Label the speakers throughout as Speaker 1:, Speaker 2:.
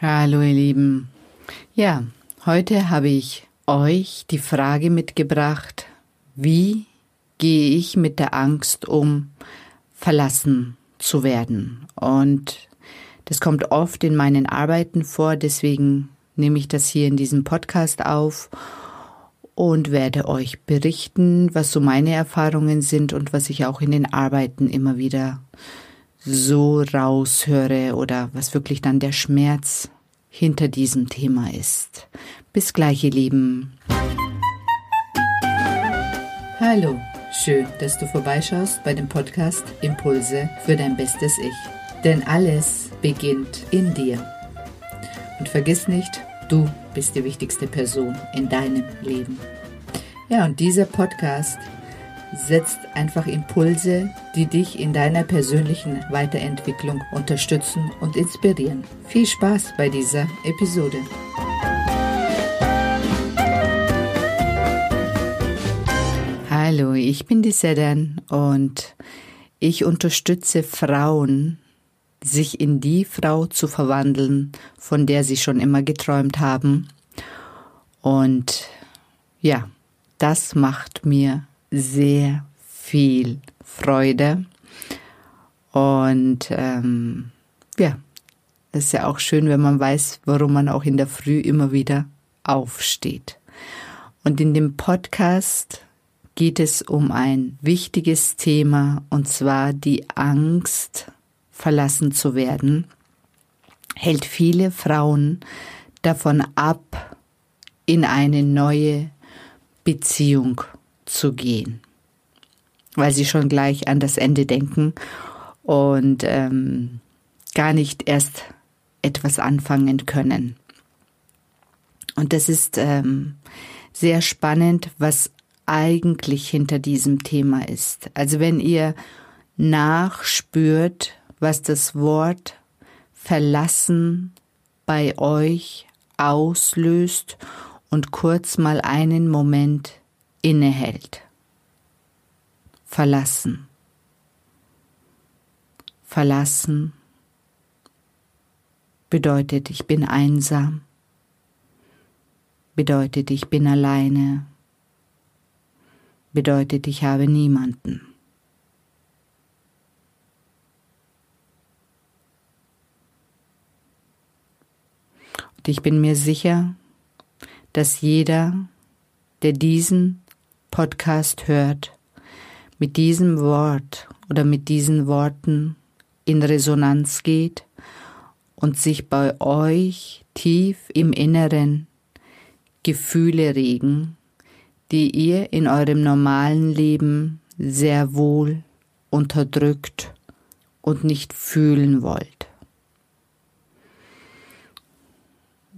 Speaker 1: Hallo ihr Lieben. Ja, heute habe ich euch die Frage mitgebracht, wie gehe ich mit der Angst um, verlassen zu werden? Und das kommt oft in meinen Arbeiten vor, deswegen nehme ich das hier in diesem Podcast auf und werde euch berichten, was so meine Erfahrungen sind und was ich auch in den Arbeiten immer wieder so raushöre oder was wirklich dann der Schmerz hinter diesem Thema ist. Bis gleich, ihr Lieben. Hallo, schön, dass du vorbeischaust bei dem Podcast Impulse für dein bestes Ich. Denn alles beginnt in dir. Und vergiss nicht, du bist die wichtigste Person in deinem Leben. Ja, und dieser Podcast setzt einfach Impulse, die dich in deiner persönlichen Weiterentwicklung unterstützen und inspirieren. Viel Spaß bei dieser Episode. Hallo, ich bin die Sedan und ich unterstütze Frauen, sich in die Frau zu verwandeln, von der sie schon immer geträumt haben. Und ja, das macht mir sehr viel Freude. Und ähm, ja, es ist ja auch schön, wenn man weiß, warum man auch in der Früh immer wieder aufsteht. Und in dem Podcast geht es um ein wichtiges Thema, und zwar die Angst, verlassen zu werden, hält viele Frauen davon ab, in eine neue Beziehung zu gehen, weil sie schon gleich an das Ende denken und ähm, gar nicht erst etwas anfangen können. Und das ist ähm, sehr spannend, was eigentlich hinter diesem Thema ist. Also wenn ihr nachspürt, was das Wort verlassen bei euch auslöst und kurz mal einen Moment innehält. Verlassen. Verlassen bedeutet, ich bin einsam, bedeutet, ich bin alleine, bedeutet, ich habe niemanden. Und ich bin mir sicher, dass jeder, der diesen Podcast hört, mit diesem Wort oder mit diesen Worten in Resonanz geht und sich bei euch tief im Inneren Gefühle regen, die ihr in eurem normalen Leben sehr wohl unterdrückt und nicht fühlen wollt.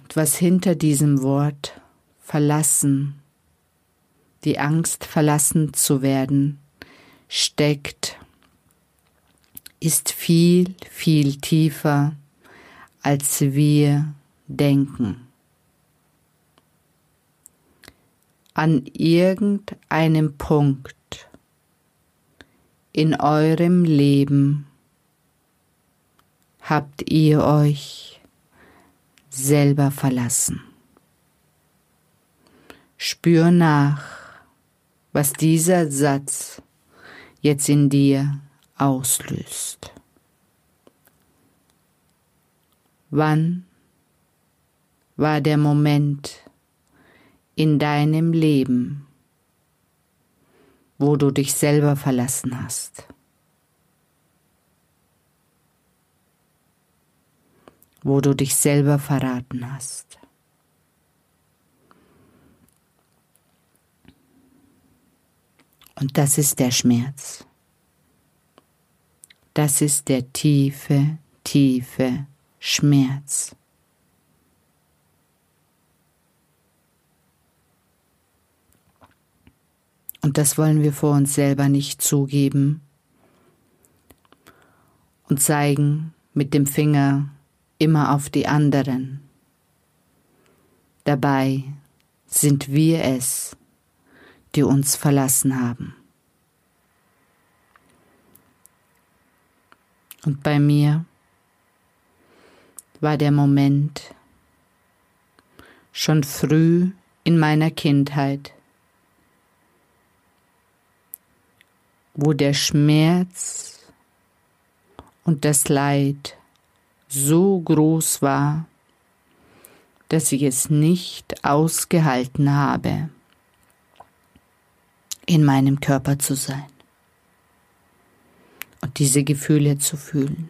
Speaker 1: Und was hinter diesem Wort verlassen die Angst verlassen zu werden, steckt, ist viel, viel tiefer, als wir denken. An irgendeinem Punkt in eurem Leben habt ihr euch selber verlassen. Spür nach, was dieser Satz jetzt in dir auslöst. Wann war der Moment in deinem Leben, wo du dich selber verlassen hast? Wo du dich selber verraten hast? Und das ist der Schmerz. Das ist der tiefe, tiefe Schmerz. Und das wollen wir vor uns selber nicht zugeben und zeigen mit dem Finger immer auf die anderen. Dabei sind wir es, die uns verlassen haben. Und bei mir war der Moment schon früh in meiner Kindheit, wo der Schmerz und das Leid so groß war, dass ich es nicht ausgehalten habe, in meinem Körper zu sein und diese Gefühle zu fühlen.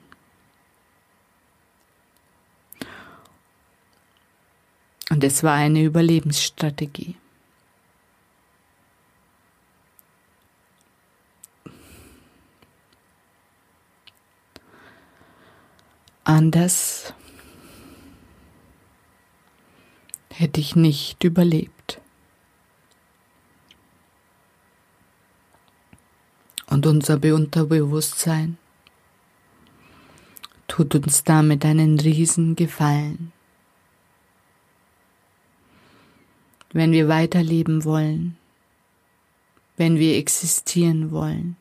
Speaker 1: Und es war eine Überlebensstrategie. Anders hätte ich nicht überlebt. Unser Unterbewusstsein tut uns damit einen riesen Gefallen. Wenn wir weiterleben wollen, wenn wir existieren wollen,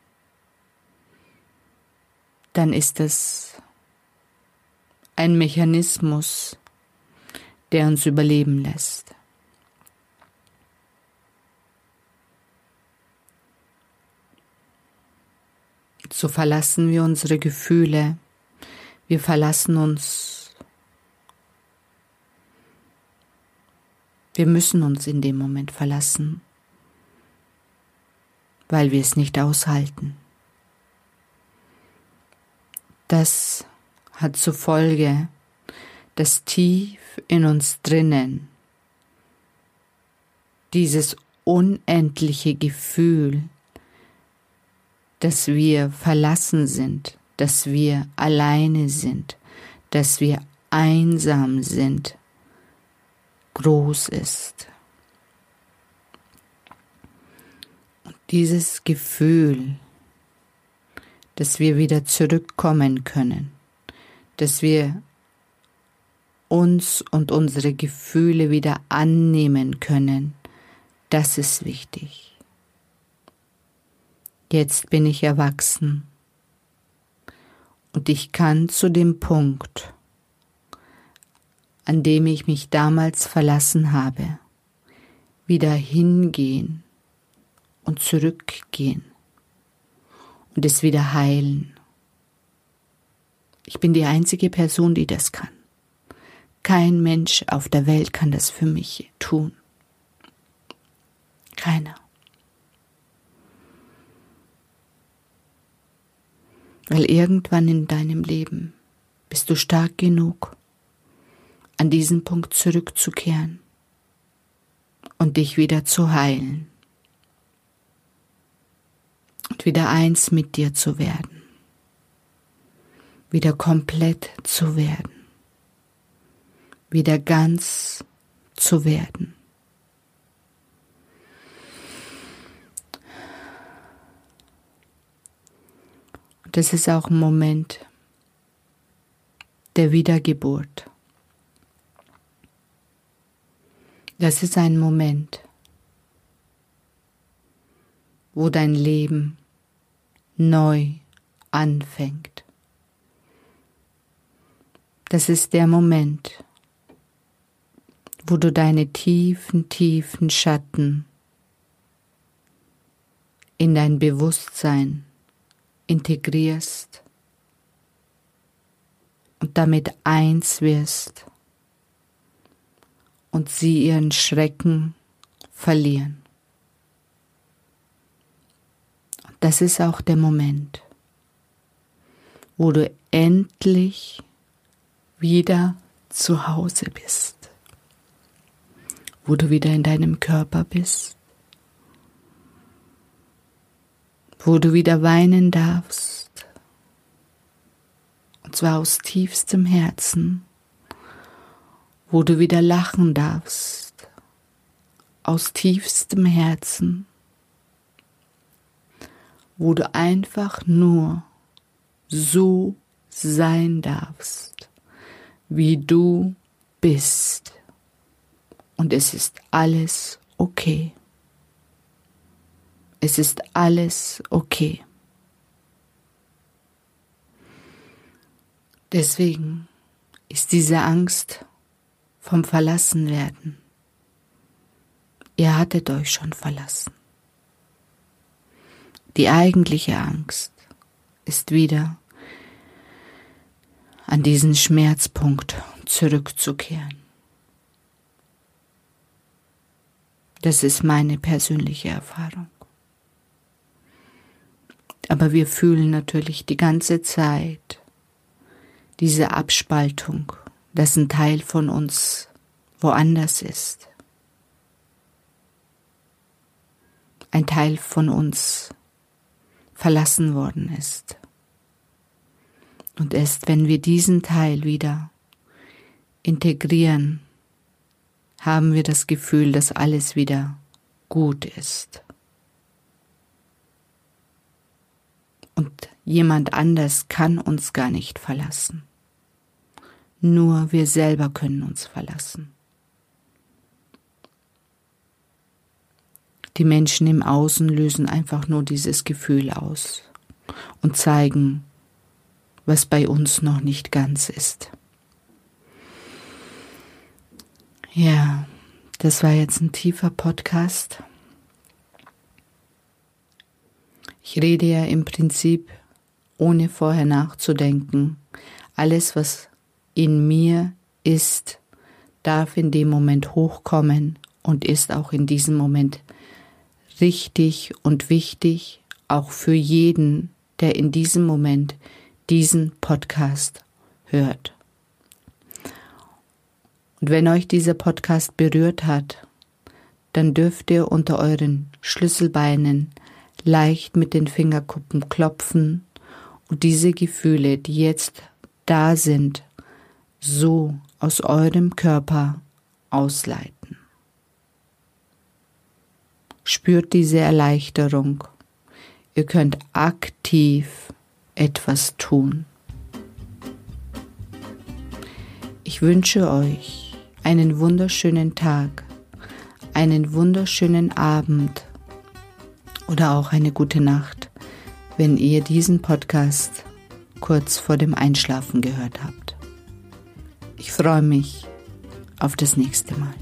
Speaker 1: dann ist es ein Mechanismus, der uns überleben lässt. So verlassen wir unsere Gefühle, wir verlassen uns, wir müssen uns in dem Moment verlassen, weil wir es nicht aushalten. Das hat zur Folge, dass tief in uns drinnen dieses unendliche Gefühl, dass wir verlassen sind, dass wir alleine sind, dass wir einsam sind, groß ist. Und dieses Gefühl, dass wir wieder zurückkommen können, dass wir uns und unsere Gefühle wieder annehmen können, das ist wichtig. Jetzt bin ich erwachsen und ich kann zu dem Punkt, an dem ich mich damals verlassen habe, wieder hingehen und zurückgehen und es wieder heilen. Ich bin die einzige Person, die das kann. Kein Mensch auf der Welt kann das für mich tun. Keiner. Weil irgendwann in deinem Leben bist du stark genug, an diesen Punkt zurückzukehren und dich wieder zu heilen und wieder eins mit dir zu werden, wieder komplett zu werden wieder ganz zu werden. Und das ist auch ein Moment der Wiedergeburt. Das ist ein Moment, wo dein Leben neu anfängt. Das ist der Moment, wo du deine tiefen, tiefen Schatten in dein Bewusstsein integrierst und damit eins wirst und sie ihren Schrecken verlieren. Und das ist auch der Moment, wo du endlich wieder zu Hause bist wo du wieder in deinem Körper bist, wo du wieder weinen darfst, und zwar aus tiefstem Herzen, wo du wieder lachen darfst, aus tiefstem Herzen, wo du einfach nur so sein darfst, wie du bist. Und es ist alles okay. Es ist alles okay. Deswegen ist diese Angst vom Verlassenwerden ihr hattet euch schon verlassen. Die eigentliche Angst ist wieder an diesen Schmerzpunkt zurückzukehren. Das ist meine persönliche Erfahrung. Aber wir fühlen natürlich die ganze Zeit diese Abspaltung, dass ein Teil von uns woanders ist. Ein Teil von uns verlassen worden ist. Und erst wenn wir diesen Teil wieder integrieren, haben wir das Gefühl, dass alles wieder gut ist. Und jemand anders kann uns gar nicht verlassen. Nur wir selber können uns verlassen. Die Menschen im Außen lösen einfach nur dieses Gefühl aus und zeigen, was bei uns noch nicht ganz ist. Ja, das war jetzt ein tiefer Podcast. Ich rede ja im Prinzip ohne vorher nachzudenken. Alles, was in mir ist, darf in dem Moment hochkommen und ist auch in diesem Moment richtig und wichtig, auch für jeden, der in diesem Moment diesen Podcast hört. Und wenn euch dieser Podcast berührt hat, dann dürft ihr unter euren Schlüsselbeinen leicht mit den Fingerkuppen klopfen und diese Gefühle, die jetzt da sind, so aus eurem Körper ausleiten. Spürt diese Erleichterung. Ihr könnt aktiv etwas tun. Ich wünsche euch einen wunderschönen Tag, einen wunderschönen Abend oder auch eine gute Nacht, wenn ihr diesen Podcast kurz vor dem Einschlafen gehört habt. Ich freue mich auf das nächste Mal.